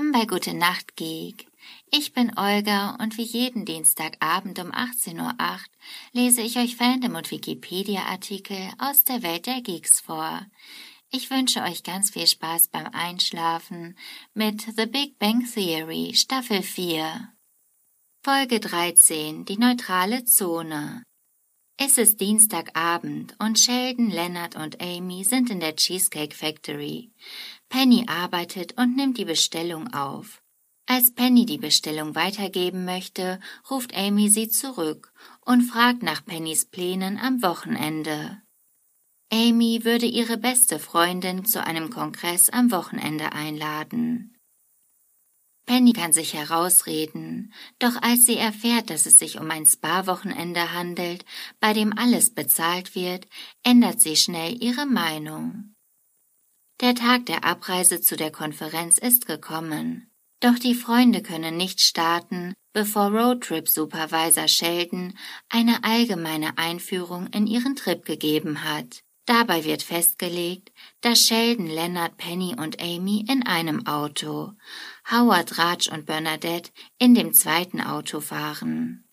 Willkommen bei Gute Nacht Geek. Ich bin Olga und wie jeden Dienstagabend um 18.08 Uhr lese ich euch Fandom und Wikipedia-Artikel aus der Welt der Geeks vor. Ich wünsche euch ganz viel Spaß beim Einschlafen mit The Big Bang Theory Staffel 4. Folge 13 Die neutrale Zone es ist Dienstagabend und Sheldon, Leonard und Amy sind in der Cheesecake Factory. Penny arbeitet und nimmt die Bestellung auf. Als Penny die Bestellung weitergeben möchte, ruft Amy sie zurück und fragt nach Pennys Plänen am Wochenende. Amy würde ihre beste Freundin zu einem Kongress am Wochenende einladen. Penny kann sich herausreden, doch als sie erfährt, dass es sich um ein Spa-Wochenende handelt, bei dem alles bezahlt wird, ändert sie schnell ihre Meinung. Der Tag der Abreise zu der Konferenz ist gekommen, doch die Freunde können nicht starten, bevor Roadtrip-Supervisor Sheldon eine allgemeine Einführung in ihren Trip gegeben hat. Dabei wird festgelegt, dass Sheldon, Leonard, Penny und Amy in einem Auto, Howard, Raj und Bernadette in dem zweiten Auto fahren.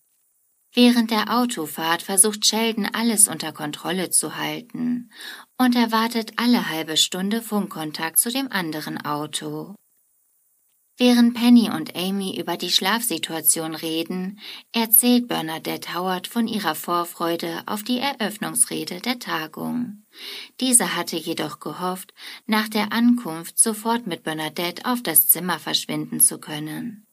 Während der Autofahrt versucht Sheldon alles unter Kontrolle zu halten und erwartet alle halbe Stunde Funkkontakt zu dem anderen Auto. Während Penny und Amy über die Schlafsituation reden, erzählt Bernadette Howard von ihrer Vorfreude auf die Eröffnungsrede der Tagung. Diese hatte jedoch gehofft, nach der Ankunft sofort mit Bernadette auf das Zimmer verschwinden zu können.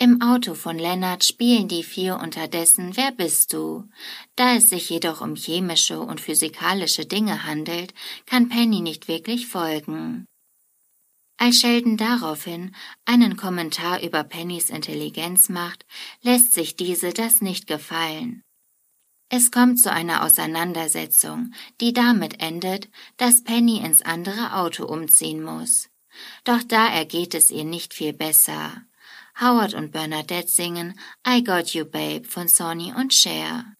Im Auto von Lennart spielen die vier unterdessen Wer bist du? Da es sich jedoch um chemische und physikalische Dinge handelt, kann Penny nicht wirklich folgen. Als Sheldon daraufhin einen Kommentar über Pennys Intelligenz macht, lässt sich diese das nicht gefallen. Es kommt zu einer Auseinandersetzung, die damit endet, dass Penny ins andere Auto umziehen muss. Doch da ergeht es ihr nicht viel besser. Howard und Bernadette singen I Got You Babe von Sonny und Cher.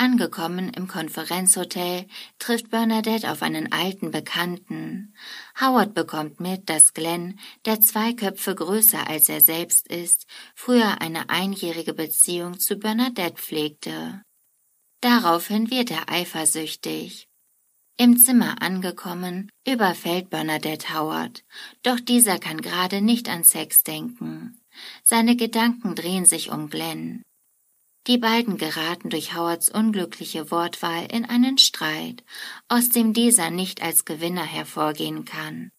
Angekommen im Konferenzhotel trifft Bernadette auf einen alten Bekannten. Howard bekommt mit, dass Glenn, der zwei Köpfe größer als er selbst ist, früher eine einjährige Beziehung zu Bernadette pflegte. Daraufhin wird er eifersüchtig. Im Zimmer angekommen, überfällt Bernadette Howard, doch dieser kann gerade nicht an Sex denken. Seine Gedanken drehen sich um Glenn. Die beiden geraten durch Howards unglückliche Wortwahl in einen Streit, aus dem dieser nicht als Gewinner hervorgehen kann.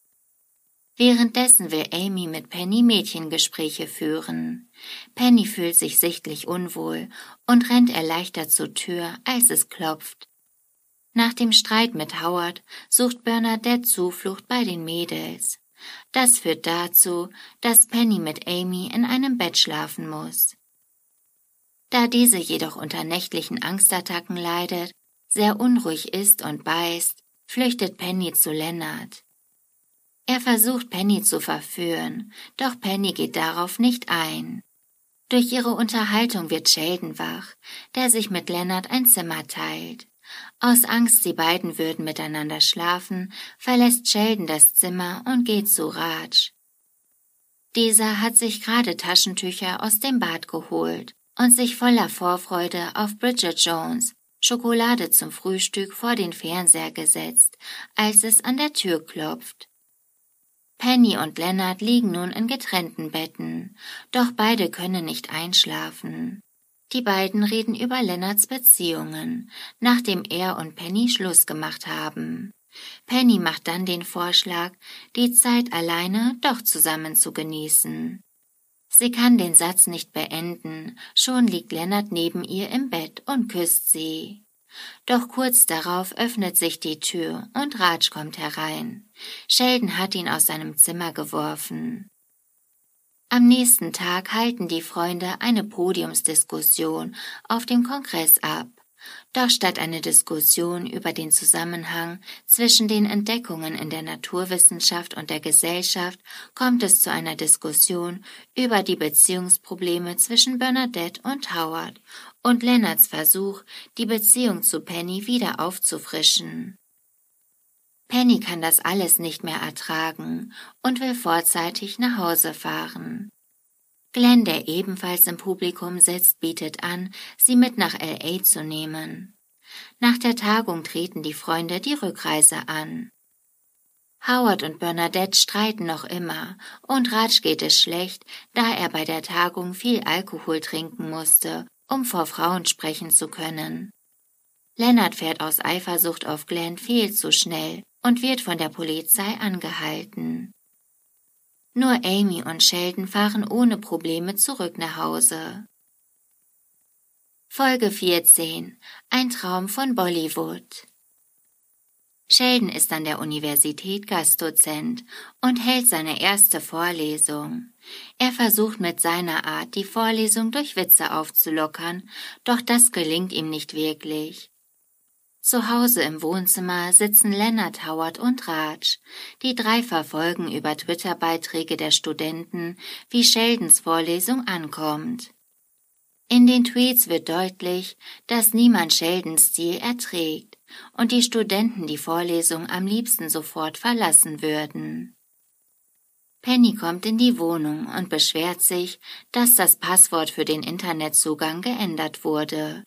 Währenddessen will Amy mit Penny Mädchengespräche führen. Penny fühlt sich sichtlich unwohl und rennt erleichtert zur Tür, als es klopft. Nach dem Streit mit Howard sucht Bernadette Zuflucht bei den Mädels. Das führt dazu, dass Penny mit Amy in einem Bett schlafen muss. Da diese jedoch unter nächtlichen Angstattacken leidet, sehr unruhig ist und beißt, flüchtet Penny zu Lennart. Er versucht Penny zu verführen, doch Penny geht darauf nicht ein. Durch ihre Unterhaltung wird Sheldon wach, der sich mit Lennart ein Zimmer teilt. Aus Angst, die beiden würden miteinander schlafen, verlässt Sheldon das Zimmer und geht zu Raj. Dieser hat sich gerade Taschentücher aus dem Bad geholt und sich voller Vorfreude auf Bridget Jones Schokolade zum Frühstück vor den Fernseher gesetzt, als es an der Tür klopft. Penny und Leonard liegen nun in getrennten Betten, doch beide können nicht einschlafen. Die beiden reden über Leonards Beziehungen, nachdem er und Penny Schluss gemacht haben. Penny macht dann den Vorschlag, die Zeit alleine doch zusammen zu genießen. Sie kann den Satz nicht beenden, schon liegt Lennart neben ihr im Bett und küsst sie. Doch kurz darauf öffnet sich die Tür und Raj kommt herein. Sheldon hat ihn aus seinem Zimmer geworfen. Am nächsten Tag halten die Freunde eine Podiumsdiskussion auf dem Kongress ab. Doch statt eine Diskussion über den Zusammenhang zwischen den Entdeckungen in der Naturwissenschaft und der Gesellschaft kommt es zu einer Diskussion über die Beziehungsprobleme zwischen Bernadette und Howard und Leonards Versuch, die Beziehung zu Penny wieder aufzufrischen. Penny kann das alles nicht mehr ertragen und will vorzeitig nach Hause fahren. Glenn, der ebenfalls im Publikum sitzt, bietet an, sie mit nach LA zu nehmen. Nach der Tagung treten die Freunde die Rückreise an. Howard und Bernadette streiten noch immer, und Raj geht es schlecht, da er bei der Tagung viel Alkohol trinken musste, um vor Frauen sprechen zu können. Leonard fährt aus Eifersucht auf Glenn viel zu schnell und wird von der Polizei angehalten. Nur Amy und Sheldon fahren ohne Probleme zurück nach Hause. Folge 14 Ein Traum von Bollywood Sheldon ist an der Universität Gastdozent und hält seine erste Vorlesung. Er versucht mit seiner Art, die Vorlesung durch Witze aufzulockern, doch das gelingt ihm nicht wirklich. Zu Hause im Wohnzimmer sitzen Leonard Howard und Raj. Die drei verfolgen über Twitter-Beiträge der Studenten, wie Sheldons Vorlesung ankommt. In den Tweets wird deutlich, dass niemand Sheldons Stil erträgt und die Studenten die Vorlesung am liebsten sofort verlassen würden. Penny kommt in die Wohnung und beschwert sich, dass das Passwort für den Internetzugang geändert wurde.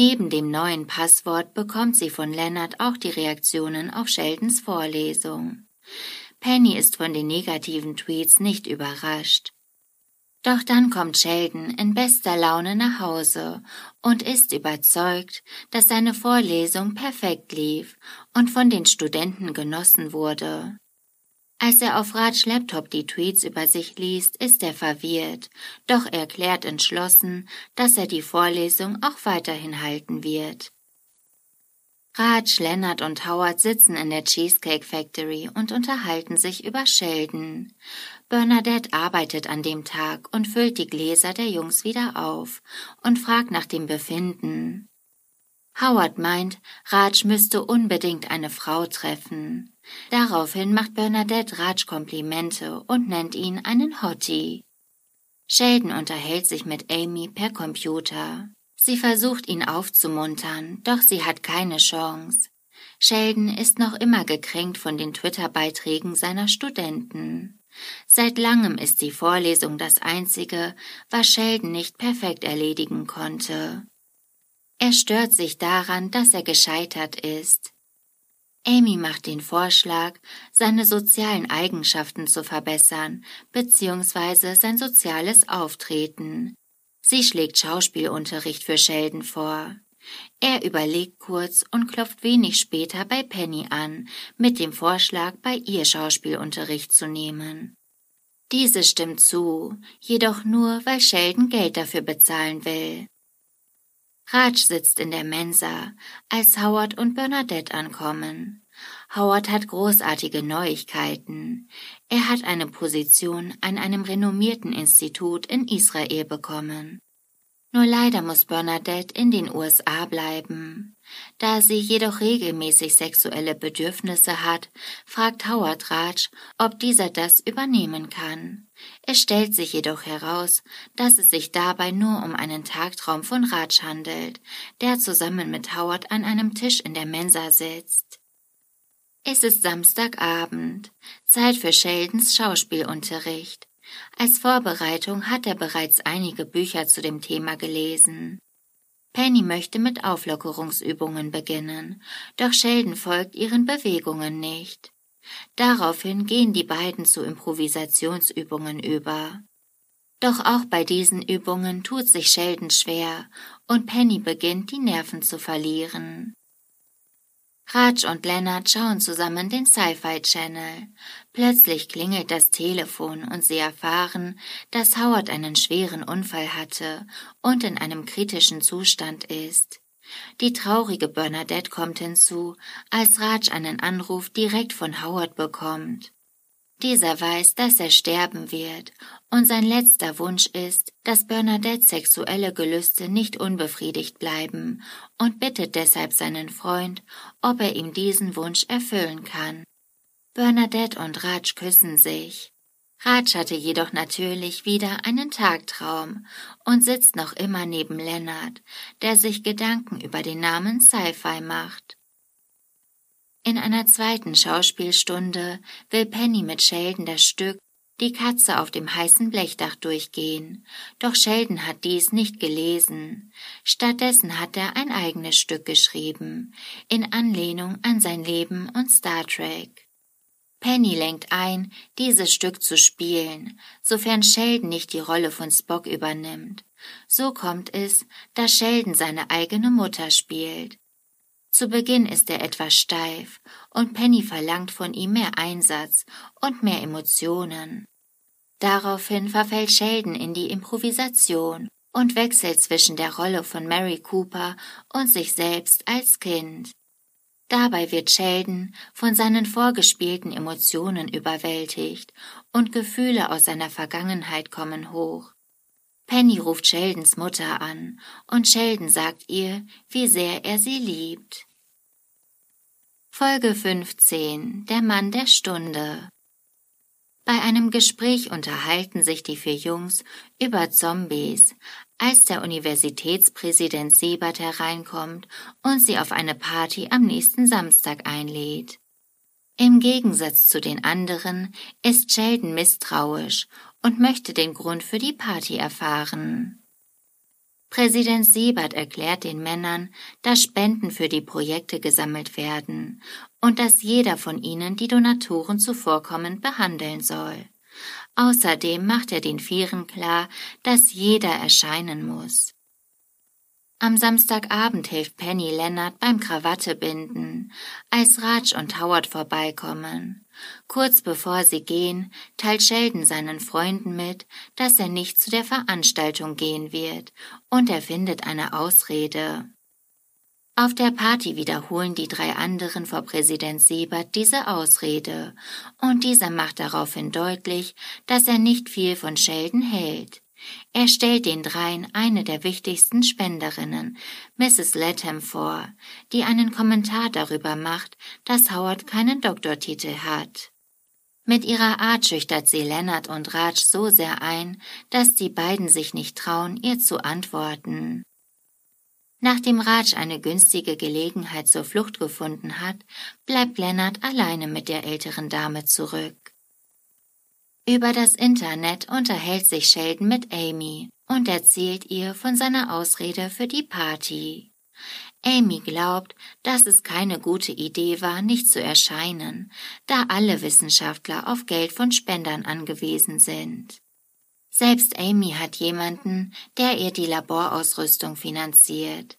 Neben dem neuen Passwort bekommt sie von Leonard auch die Reaktionen auf Sheldons Vorlesung. Penny ist von den negativen Tweets nicht überrascht. Doch dann kommt Sheldon in bester Laune nach Hause und ist überzeugt, dass seine Vorlesung perfekt lief und von den Studenten genossen wurde. Als er auf Raj Laptop die Tweets über sich liest, ist er verwirrt, doch erklärt entschlossen, dass er die Vorlesung auch weiterhin halten wird. Raj, Leonard und Howard sitzen in der Cheesecake Factory und unterhalten sich über Sheldon. Bernadette arbeitet an dem Tag und füllt die Gläser der Jungs wieder auf und fragt nach dem Befinden. Howard meint, Raj müsste unbedingt eine Frau treffen. Daraufhin macht Bernadette Raj Komplimente und nennt ihn einen Hottie. Sheldon unterhält sich mit Amy per Computer. Sie versucht ihn aufzumuntern, doch sie hat keine Chance. Sheldon ist noch immer gekränkt von den Twitter-Beiträgen seiner Studenten. Seit langem ist die Vorlesung das einzige, was Sheldon nicht perfekt erledigen konnte. Er stört sich daran, dass er gescheitert ist. Amy macht den Vorschlag, seine sozialen Eigenschaften zu verbessern, beziehungsweise sein soziales Auftreten. Sie schlägt Schauspielunterricht für Sheldon vor. Er überlegt kurz und klopft wenig später bei Penny an, mit dem Vorschlag, bei ihr Schauspielunterricht zu nehmen. Diese stimmt zu, jedoch nur, weil Sheldon Geld dafür bezahlen will. Raj sitzt in der Mensa, als Howard und Bernadette ankommen. Howard hat großartige Neuigkeiten. Er hat eine Position an einem renommierten Institut in Israel bekommen. Nur leider muss Bernadette in den USA bleiben. Da sie jedoch regelmäßig sexuelle Bedürfnisse hat, fragt Howard Raj, ob dieser das übernehmen kann. Es stellt sich jedoch heraus, dass es sich dabei nur um einen Tagtraum von Raj handelt, der zusammen mit Howard an einem Tisch in der Mensa sitzt. Es ist Samstagabend, Zeit für Sheldons Schauspielunterricht. Als Vorbereitung hat er bereits einige Bücher zu dem Thema gelesen. Penny möchte mit Auflockerungsübungen beginnen, doch Sheldon folgt ihren Bewegungen nicht. Daraufhin gehen die beiden zu Improvisationsübungen über. Doch auch bei diesen Übungen tut sich Sheldon schwer und Penny beginnt die Nerven zu verlieren. Raj und Leonard schauen zusammen den Sci-Fi Channel. Plötzlich klingelt das Telefon und sie erfahren, dass Howard einen schweren Unfall hatte und in einem kritischen Zustand ist. Die traurige Bernadette kommt hinzu, als Raj einen Anruf direkt von Howard bekommt. Dieser weiß, dass er sterben wird, und sein letzter Wunsch ist, dass Bernadettes sexuelle Gelüste nicht unbefriedigt bleiben und bittet deshalb seinen Freund, ob er ihm diesen Wunsch erfüllen kann. Bernadette und Raj küssen sich. Raj hatte jedoch natürlich wieder einen Tagtraum und sitzt noch immer neben Leonard, der sich Gedanken über den Namen Sci-Fi macht. In einer zweiten Schauspielstunde will Penny mit Sheldon das Stück Die Katze auf dem heißen Blechdach durchgehen, doch Sheldon hat dies nicht gelesen. Stattdessen hat er ein eigenes Stück geschrieben, in Anlehnung an sein Leben und Star Trek. Penny lenkt ein, dieses Stück zu spielen, sofern Sheldon nicht die Rolle von Spock übernimmt. So kommt es, dass Sheldon seine eigene Mutter spielt. Zu Beginn ist er etwas steif und Penny verlangt von ihm mehr Einsatz und mehr Emotionen. Daraufhin verfällt Sheldon in die Improvisation und wechselt zwischen der Rolle von Mary Cooper und sich selbst als Kind. Dabei wird Sheldon von seinen vorgespielten Emotionen überwältigt und Gefühle aus seiner Vergangenheit kommen hoch. Penny ruft Sheldons Mutter an und Sheldon sagt ihr, wie sehr er sie liebt. Folge 15 Der Mann der Stunde Bei einem Gespräch unterhalten sich die vier Jungs über Zombies, als der Universitätspräsident Sebert hereinkommt und sie auf eine Party am nächsten Samstag einlädt. Im Gegensatz zu den anderen ist Sheldon misstrauisch und möchte den Grund für die Party erfahren. Präsident Sebert erklärt den Männern, dass Spenden für die Projekte gesammelt werden und dass jeder von ihnen die Donatoren zuvorkommend behandeln soll. Außerdem macht er den Vieren klar, dass jeder erscheinen muss. Am Samstagabend hilft Penny Leonard beim Krawattebinden, als Raj und Howard vorbeikommen. Kurz bevor sie gehen, teilt Sheldon seinen Freunden mit, dass er nicht zu der Veranstaltung gehen wird, und er findet eine Ausrede. Auf der Party wiederholen die drei anderen vor Präsident Siebert diese Ausrede, und dieser macht daraufhin deutlich, dass er nicht viel von Sheldon hält. Er stellt den dreien eine der wichtigsten Spenderinnen, Mrs. Latham, vor, die einen Kommentar darüber macht, dass Howard keinen Doktortitel hat. Mit ihrer Art schüchtert sie Leonard und Raj so sehr ein, dass die beiden sich nicht trauen, ihr zu antworten. Nachdem Raj eine günstige Gelegenheit zur Flucht gefunden hat, bleibt Lennart alleine mit der älteren Dame zurück. Über das Internet unterhält sich Sheldon mit Amy und erzählt ihr von seiner Ausrede für die Party. Amy glaubt, dass es keine gute Idee war, nicht zu erscheinen, da alle Wissenschaftler auf Geld von Spendern angewiesen sind. Selbst Amy hat jemanden, der ihr die Laborausrüstung finanziert.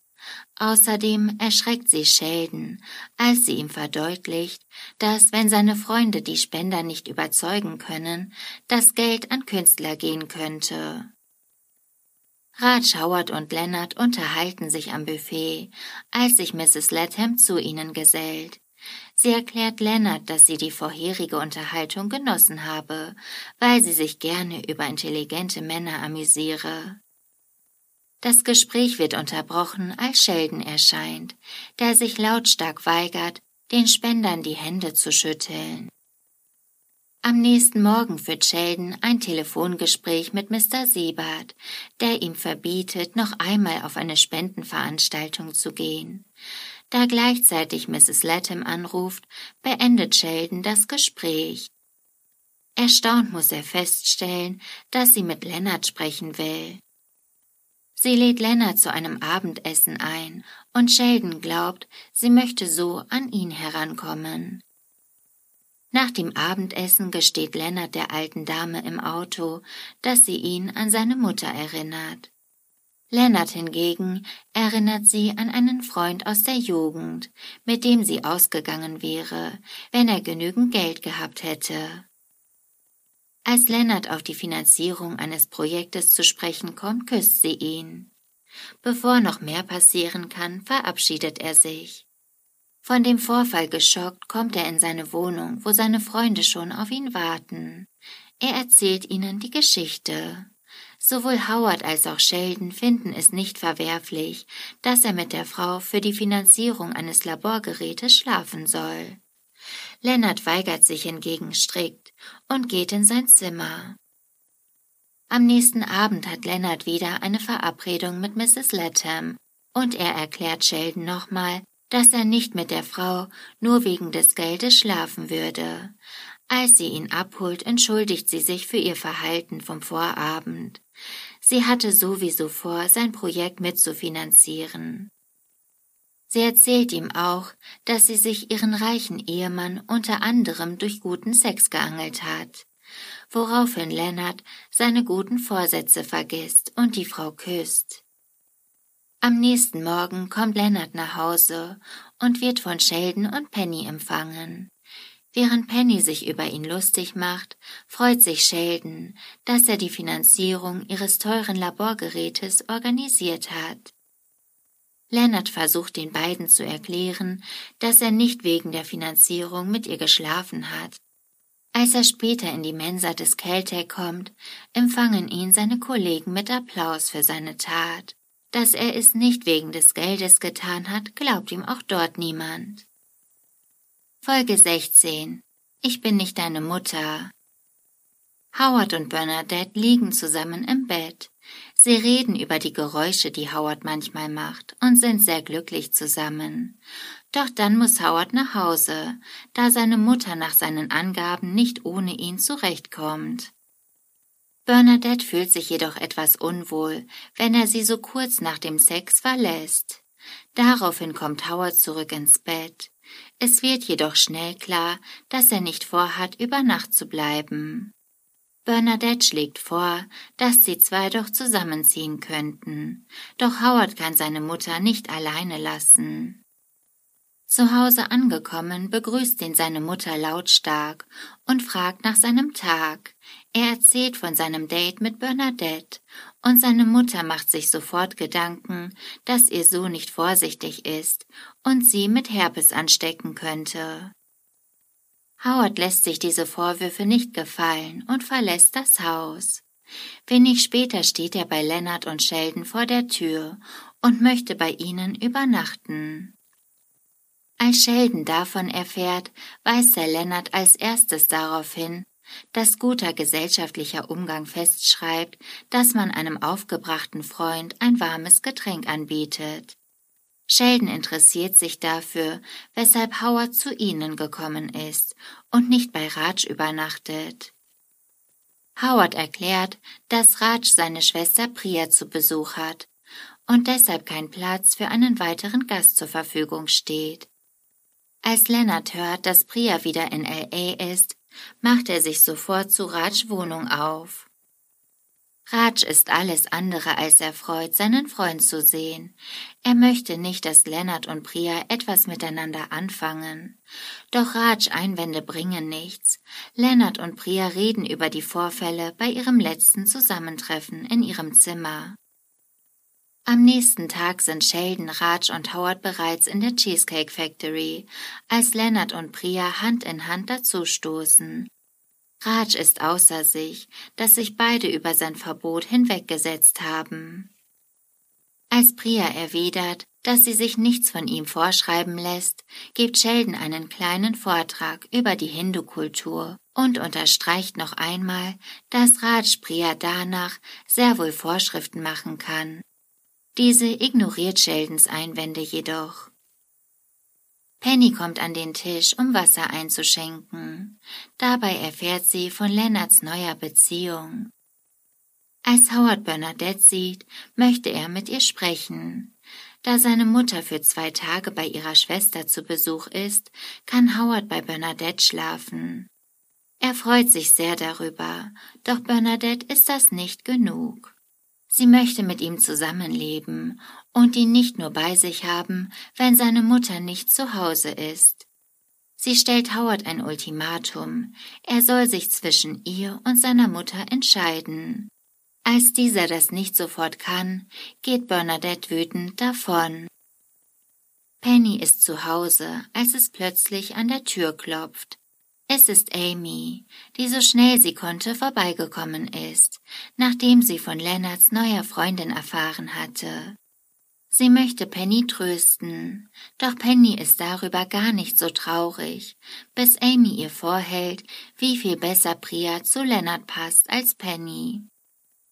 Außerdem erschreckt sie Sheldon, als sie ihm verdeutlicht, dass, wenn seine Freunde die Spender nicht überzeugen können, das Geld an Künstler gehen könnte. Raj, Howard und Leonard unterhalten sich am Buffet, als sich Mrs. Latham zu ihnen gesellt. Sie erklärt Leonard, dass sie die vorherige Unterhaltung genossen habe, weil sie sich gerne über intelligente Männer amüsiere. Das Gespräch wird unterbrochen, als Sheldon erscheint, der sich lautstark weigert, den Spendern die Hände zu schütteln. Am nächsten Morgen führt Sheldon ein Telefongespräch mit Mr. Siebert, der ihm verbietet, noch einmal auf eine Spendenveranstaltung zu gehen. Da gleichzeitig Mrs. Latham anruft, beendet Sheldon das Gespräch. Erstaunt muss er feststellen, dass sie mit Leonard sprechen will. Sie lädt Leonard zu einem Abendessen ein, und Sheldon glaubt, sie möchte so an ihn herankommen. Nach dem Abendessen gesteht Leonard der alten Dame im Auto, dass sie ihn an seine Mutter erinnert. Lennart hingegen erinnert sie an einen Freund aus der Jugend, mit dem sie ausgegangen wäre, wenn er genügend Geld gehabt hätte. Als Lennart auf die Finanzierung eines Projektes zu sprechen kommt, küsst sie ihn. Bevor noch mehr passieren kann, verabschiedet er sich. Von dem Vorfall geschockt kommt er in seine Wohnung, wo seine Freunde schon auf ihn warten. Er erzählt ihnen die Geschichte. Sowohl Howard als auch Sheldon finden es nicht verwerflich, dass er mit der Frau für die Finanzierung eines Laborgerätes schlafen soll. Lennart weigert sich hingegen strikt und geht in sein Zimmer. Am nächsten Abend hat Lennart wieder eine Verabredung mit Mrs. Latham und er erklärt Sheldon nochmal, dass er nicht mit der Frau nur wegen des Geldes schlafen würde. Als sie ihn abholt, entschuldigt sie sich für ihr Verhalten vom Vorabend. Sie hatte sowieso vor, sein Projekt mitzufinanzieren. Sie erzählt ihm auch, dass sie sich ihren reichen Ehemann unter anderem durch guten Sex geangelt hat, woraufhin Lennart seine guten Vorsätze vergisst und die Frau küsst. Am nächsten Morgen kommt Lennart nach Hause und wird von Sheldon und Penny empfangen. Während Penny sich über ihn lustig macht, freut sich Sheldon, dass er die Finanzierung ihres teuren Laborgerätes organisiert hat. Leonard versucht den beiden zu erklären, dass er nicht wegen der Finanzierung mit ihr geschlafen hat. Als er später in die Mensa des Caltech kommt, empfangen ihn seine Kollegen mit Applaus für seine Tat. Dass er es nicht wegen des Geldes getan hat, glaubt ihm auch dort niemand. Folge 16 Ich bin nicht deine Mutter. Howard und Bernadette liegen zusammen im Bett. Sie reden über die Geräusche, die Howard manchmal macht, und sind sehr glücklich zusammen. Doch dann muss Howard nach Hause, da seine Mutter nach seinen Angaben nicht ohne ihn zurechtkommt. Bernadette fühlt sich jedoch etwas unwohl, wenn er sie so kurz nach dem Sex verlässt. Daraufhin kommt Howard zurück ins Bett. Es wird jedoch schnell klar, dass er nicht vorhat, über Nacht zu bleiben. Bernadette schlägt vor, dass die zwei doch zusammenziehen könnten, doch Howard kann seine Mutter nicht alleine lassen. Zu Hause angekommen, begrüßt ihn seine Mutter lautstark und fragt nach seinem Tag. Er erzählt von seinem Date mit Bernadette und seine Mutter macht sich sofort Gedanken, dass ihr Sohn nicht vorsichtig ist und sie mit Herpes anstecken könnte. Howard lässt sich diese Vorwürfe nicht gefallen und verlässt das Haus. Wenig später steht er bei Leonard und Sheldon vor der Tür und möchte bei ihnen übernachten. Als Sheldon davon erfährt, weist er Leonard als erstes darauf hin, dass guter gesellschaftlicher Umgang festschreibt, dass man einem aufgebrachten Freund ein warmes Getränk anbietet. Sheldon interessiert sich dafür, weshalb Howard zu ihnen gekommen ist und nicht bei Raj übernachtet. Howard erklärt, dass Raj seine Schwester Priya zu Besuch hat und deshalb kein Platz für einen weiteren Gast zur Verfügung steht. Als Leonard hört, dass Priya wieder in LA ist, macht er sich sofort zu Raj Wohnung auf. Raj ist alles andere als erfreut, seinen Freund zu sehen. Er möchte nicht, dass Lennart und Priya etwas miteinander anfangen. Doch Raj Einwände bringen nichts. Lennart und Priya reden über die Vorfälle bei ihrem letzten Zusammentreffen in ihrem Zimmer. Am nächsten Tag sind Sheldon, Raj und Howard bereits in der Cheesecake Factory, als Lennart und Priya Hand in Hand dazustoßen. Raj ist außer sich, dass sich beide über sein Verbot hinweggesetzt haben. Als Priya erwidert, dass sie sich nichts von ihm vorschreiben lässt, gibt Sheldon einen kleinen Vortrag über die Hindu-Kultur und unterstreicht noch einmal, dass Raj Priya danach sehr wohl Vorschriften machen kann. Diese ignoriert Sheldons Einwände jedoch. Penny kommt an den Tisch, um Wasser einzuschenken. Dabei erfährt sie von Lennarts neuer Beziehung. Als Howard Bernadette sieht, möchte er mit ihr sprechen. Da seine Mutter für zwei Tage bei ihrer Schwester zu Besuch ist, kann Howard bei Bernadette schlafen. Er freut sich sehr darüber, doch Bernadette ist das nicht genug. Sie möchte mit ihm zusammenleben und ihn nicht nur bei sich haben, wenn seine Mutter nicht zu Hause ist. Sie stellt Howard ein Ultimatum, er soll sich zwischen ihr und seiner Mutter entscheiden. Als dieser das nicht sofort kann, geht Bernadette wütend davon. Penny ist zu Hause, als es plötzlich an der Tür klopft. Es ist Amy, die so schnell sie konnte vorbeigekommen ist, nachdem sie von Lennarts neuer Freundin erfahren hatte. Sie möchte Penny trösten, doch Penny ist darüber gar nicht so traurig, bis Amy ihr vorhält, wie viel besser Priya zu Lennart passt als Penny.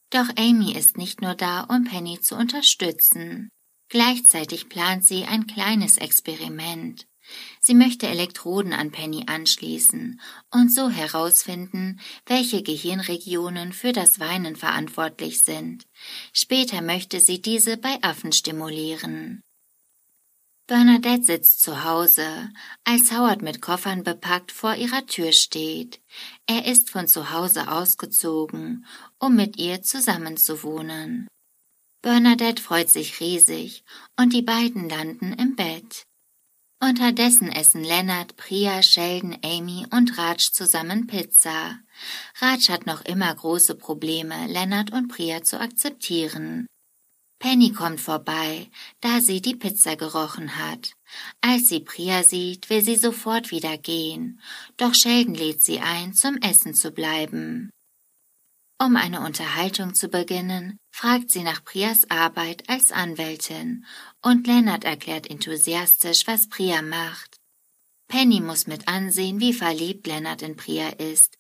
Doch Amy ist nicht nur da, um Penny zu unterstützen. Gleichzeitig plant sie ein kleines Experiment. Sie möchte Elektroden an Penny anschließen und so herausfinden, welche Gehirnregionen für das Weinen verantwortlich sind. Später möchte sie diese bei Affen stimulieren. Bernadette sitzt zu Hause, als Howard mit Koffern bepackt vor ihrer Tür steht. Er ist von zu Hause ausgezogen, um mit ihr zusammenzuwohnen. Bernadette freut sich riesig und die beiden landen im Bett. Unterdessen essen Leonard, Priya, Sheldon, Amy und Raj zusammen Pizza. Raj hat noch immer große Probleme, Leonard und Priya zu akzeptieren. Penny kommt vorbei, da sie die Pizza gerochen hat. Als sie Priya sieht, will sie sofort wieder gehen, doch Sheldon lädt sie ein, zum Essen zu bleiben. Um eine Unterhaltung zu beginnen, fragt sie nach Prias Arbeit als Anwältin und Lennart erklärt enthusiastisch, was Priya macht. Penny muss mit ansehen, wie verliebt Lennart in Priya ist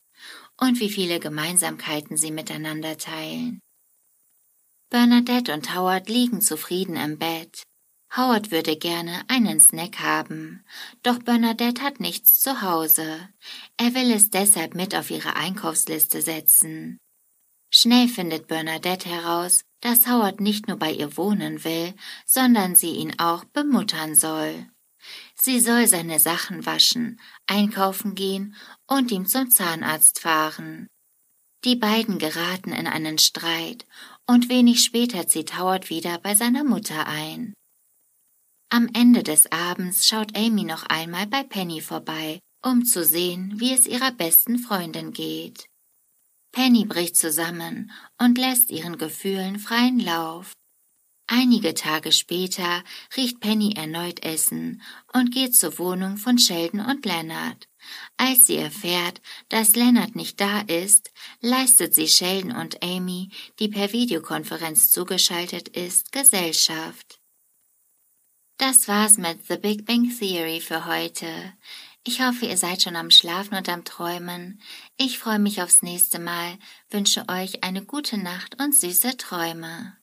und wie viele Gemeinsamkeiten sie miteinander teilen. Bernadette und Howard liegen zufrieden im Bett. Howard würde gerne einen Snack haben, doch Bernadette hat nichts zu Hause. Er will es deshalb mit auf ihre Einkaufsliste setzen. Schnell findet Bernadette heraus, dass Howard nicht nur bei ihr wohnen will, sondern sie ihn auch bemuttern soll. Sie soll seine Sachen waschen, einkaufen gehen und ihm zum Zahnarzt fahren. Die beiden geraten in einen Streit und wenig später zieht Howard wieder bei seiner Mutter ein. Am Ende des Abends schaut Amy noch einmal bei Penny vorbei, um zu sehen, wie es ihrer besten Freundin geht. Penny bricht zusammen und lässt ihren Gefühlen freien Lauf. Einige Tage später riecht Penny erneut Essen und geht zur Wohnung von Sheldon und Leonard. Als sie erfährt, dass Leonard nicht da ist, leistet sie Sheldon und Amy, die per Videokonferenz zugeschaltet ist, Gesellschaft. Das war's mit The Big Bang Theory für heute. Ich hoffe, ihr seid schon am Schlafen und am Träumen. Ich freue mich aufs nächste Mal, wünsche euch eine gute Nacht und süße Träume.